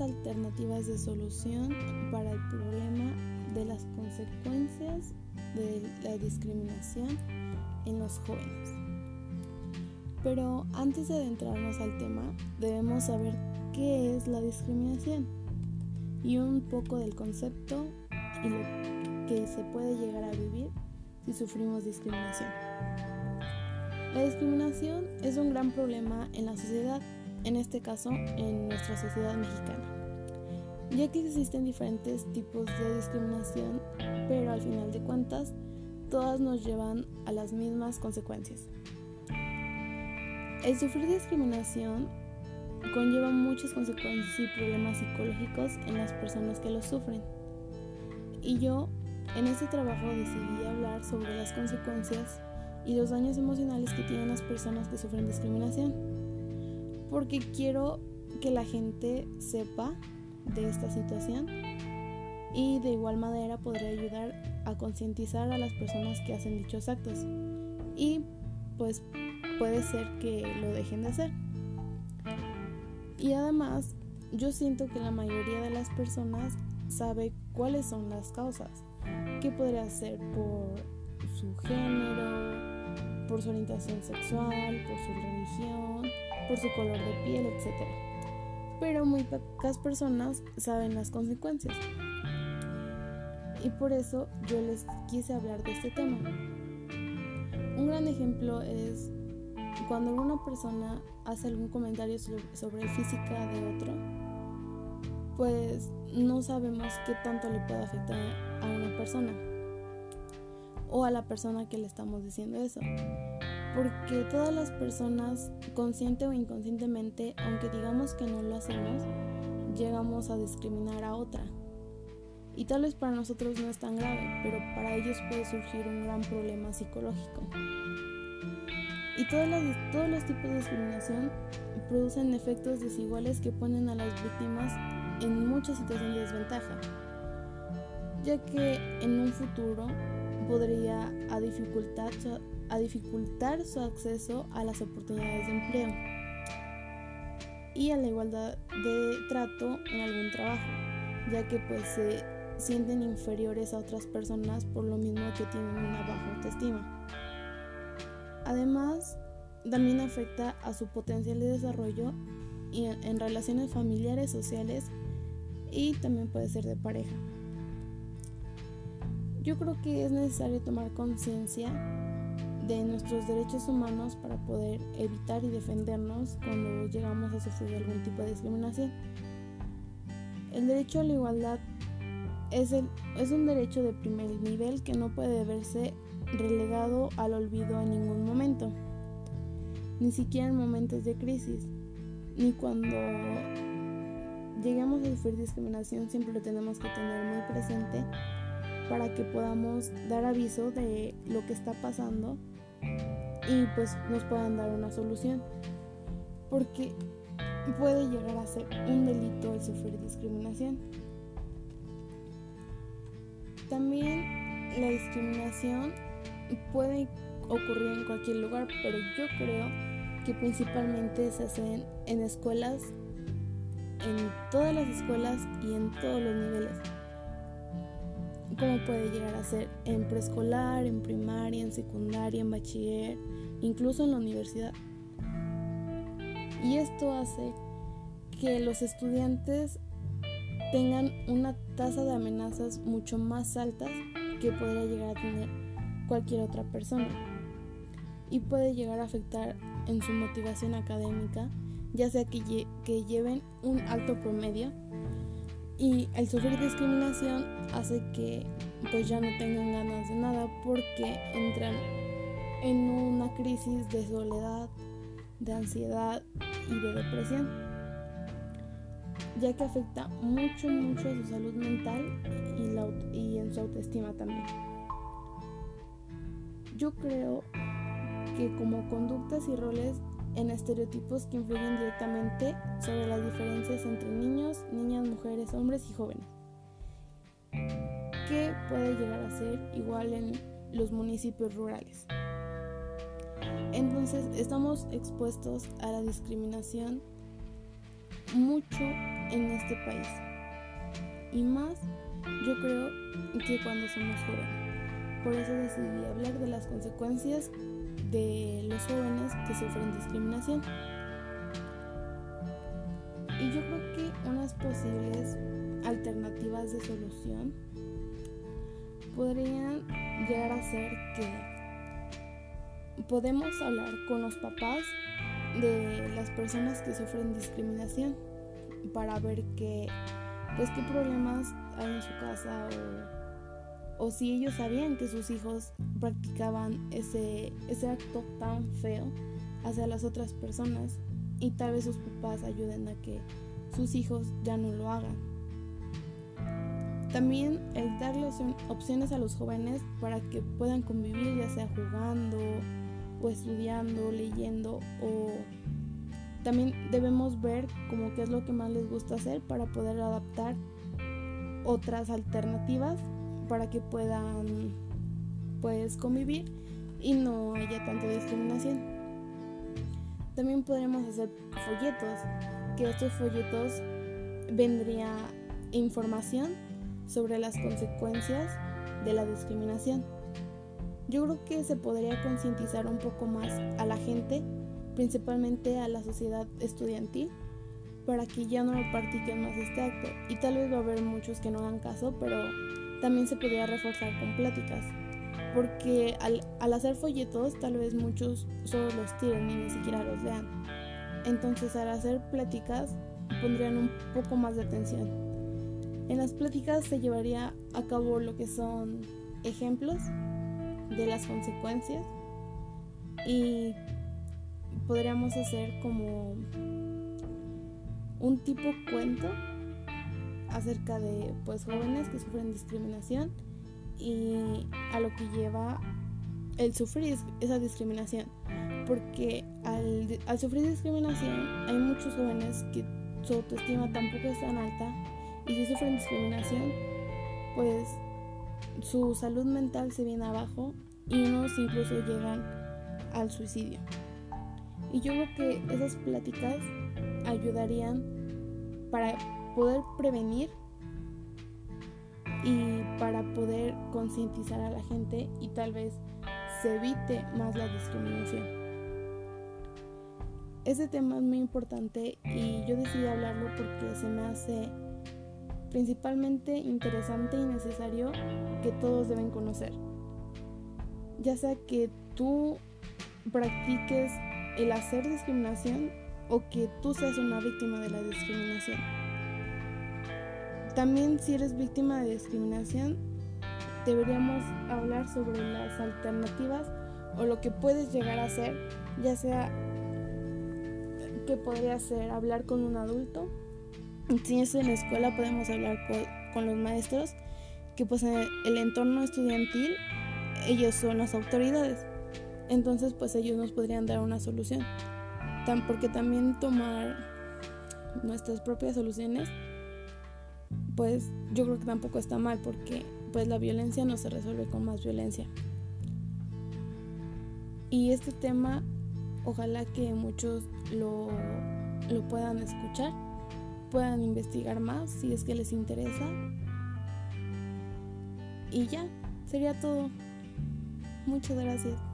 alternativas de solución para el problema de las consecuencias de la discriminación en los jóvenes. Pero antes de adentrarnos al tema, debemos saber qué es la discriminación y un poco del concepto y lo que se puede llegar a vivir si sufrimos discriminación. La discriminación es un gran problema en la sociedad, en este caso en nuestra sociedad mexicana, ya que existen diferentes tipos de discriminación, pero al final de cuentas todas nos llevan a las mismas consecuencias. El sufrir discriminación conlleva muchas consecuencias y problemas psicológicos en las personas que lo sufren. Y yo en este trabajo decidí hablar sobre las consecuencias y los daños emocionales que tienen las personas que sufren discriminación. Porque quiero que la gente sepa de esta situación y de igual manera podré ayudar a concientizar a las personas que hacen dichos actos. Y pues puede ser que lo dejen de hacer. Y además, yo siento que la mayoría de las personas sabe cuáles son las causas, que podría ser por su género, por su orientación sexual, por su religión, por su color de piel, etc. Pero muy pocas personas saben las consecuencias. Y por eso yo les quise hablar de este tema. Un gran ejemplo es cuando una persona hace algún comentario sobre, física de otro, pues no sabemos qué tanto le puede afectar a una persona o a la persona que le estamos diciendo eso. Porque todas las personas, consciente o inconscientemente, aunque digamos que no lo hacemos, llegamos a discriminar a otra. Y tal vez para nosotros no es tan grave, pero para ellos puede surgir un gran problema psicológico. Y todos los tipos de discriminación producen efectos desiguales que ponen a las víctimas en mucha situación de desventaja, ya que en un futuro podría a dificultar, su, acceso a las oportunidades de empleo y a la igualdad de trato en algún trabajo, ya que pues se sienten inferiores a otras personas por lo mismo que tienen una baja autoestima. Además, también afecta a su potencial de desarrollo y en, relaciones familiares, sociales y también puede ser de pareja. Yo creo que es necesario tomar conciencia de nuestros derechos humanos para poder evitar y defendernos cuando llegamos a sufrir algún tipo de discriminación. El derecho a la igualdad es, el, es un derecho de primer nivel que no puede verse relegado al olvido en ningún momento, ni siquiera en momentos de crisis, ni cuando lleguemos a sufrir discriminación siempre lo tenemos que tener muy presente para que podamos dar aviso de lo que está pasando y pues nos puedan dar una solución. Porque puede llegar a ser un delito el sufrir discriminación. También la discriminación puede ocurrir en cualquier lugar, pero yo creo que principalmente se hacen en escuelas, en todas las escuelas y en todos los niveles. Como puede llegar a ser en preescolar, en primaria, en secundaria, en bachiller, incluso en la universidad. Y esto hace que los estudiantes tengan una tasa de amenazas mucho más altas que podría llegar a tener cualquier otra persona y puede llegar a afectar en su motivación académica, ya sea que, que lleven un alto promedio y el sufrir discriminación hace que pues ya no tengan ganas de nada porque entran en una crisis de soledad, de ansiedad y de depresión, ya que afecta mucho, mucho a su salud mental y, y en su autoestima también. Yo creo que como conductas y roles en estereotipos que influyen directamente sobre las diferencias entre niños, niñas, mujeres, hombres y jóvenes, que puede llegar a ser igual en los municipios rurales. Entonces estamos expuestos a la discriminación mucho en este país. Y más, yo creo que cuando somos jóvenes. Por eso decidí hablar de las consecuencias de los jóvenes que sufren discriminación. Y yo creo que unas posibles alternativas de solución podrían llegar a ser que podemos hablar con los papás de las personas que sufren discriminación para ver qué pues qué problemas hay en su casa o, o, si ellos sabían que sus hijos practicaban ese, ese acto tan feo hacia las otras personas y tal vez sus papás ayuden a que sus hijos ya no lo hagan. También el darle opciones a los jóvenes para que puedan convivir ya sea jugando o estudiando, leyendo o también debemos ver como qué es lo que más les gusta hacer para poder adaptar otras alternativas para que puedan pues convivir y no haya tanta discriminación. También podremos hacer folletos, que estos folletos vendría información sobre las consecuencias de la discriminación. Yo creo que se podría concientizar un poco más a la gente, principalmente a la sociedad estudiantil, para que ya no practiquen más este acto. Y tal vez va a haber muchos que no hagan caso, pero también se podría reforzar con pláticas. Porque al, al hacer folletos, tal vez muchos solo los tiren y ni siquiera los lean. Entonces, al hacer pláticas, pondrían un poco más de atención. En las pláticas se llevaría a cabo lo que son ejemplos de las consecuencias y podríamos hacer como un tipo cuento acerca de pues jóvenes que sufren discriminación y a lo que lleva el sufrir esa discriminación. Porque al, al sufrir discriminación hay muchos jóvenes que su autoestima tampoco es tan alta y si sufren discriminación pues su salud mental se viene abajo y unos incluso llegan al suicidio. Y yo creo que esas pláticas ayudarían para poder prevenir y para poder concientizar a la gente y tal vez se evite más la discriminación. Este tema es muy importante y yo decidí hablarlo porque se me hace principalmente interesante y necesario que todos deben conocer. Ya sea que tú practiques el hacer discriminación o que tú seas una víctima de la discriminación. También si eres víctima de discriminación, deberíamos hablar sobre las alternativas o lo que puedes llegar a hacer, ya sea que podría ser hablar con un adulto. Si es en la escuela podemos hablar con, los maestros, que pues en el entorno estudiantil ellos son las autoridades. Entonces pues ellos nos podrían dar una solución porque también tomar nuestras propias soluciones, pues yo creo que tampoco está mal, porque pues la violencia no se resuelve con más violencia. Y este tema, ojalá que muchos lo, lo puedan escuchar, puedan investigar más si es que les interesa. Y ya, sería todo. Muchas gracias.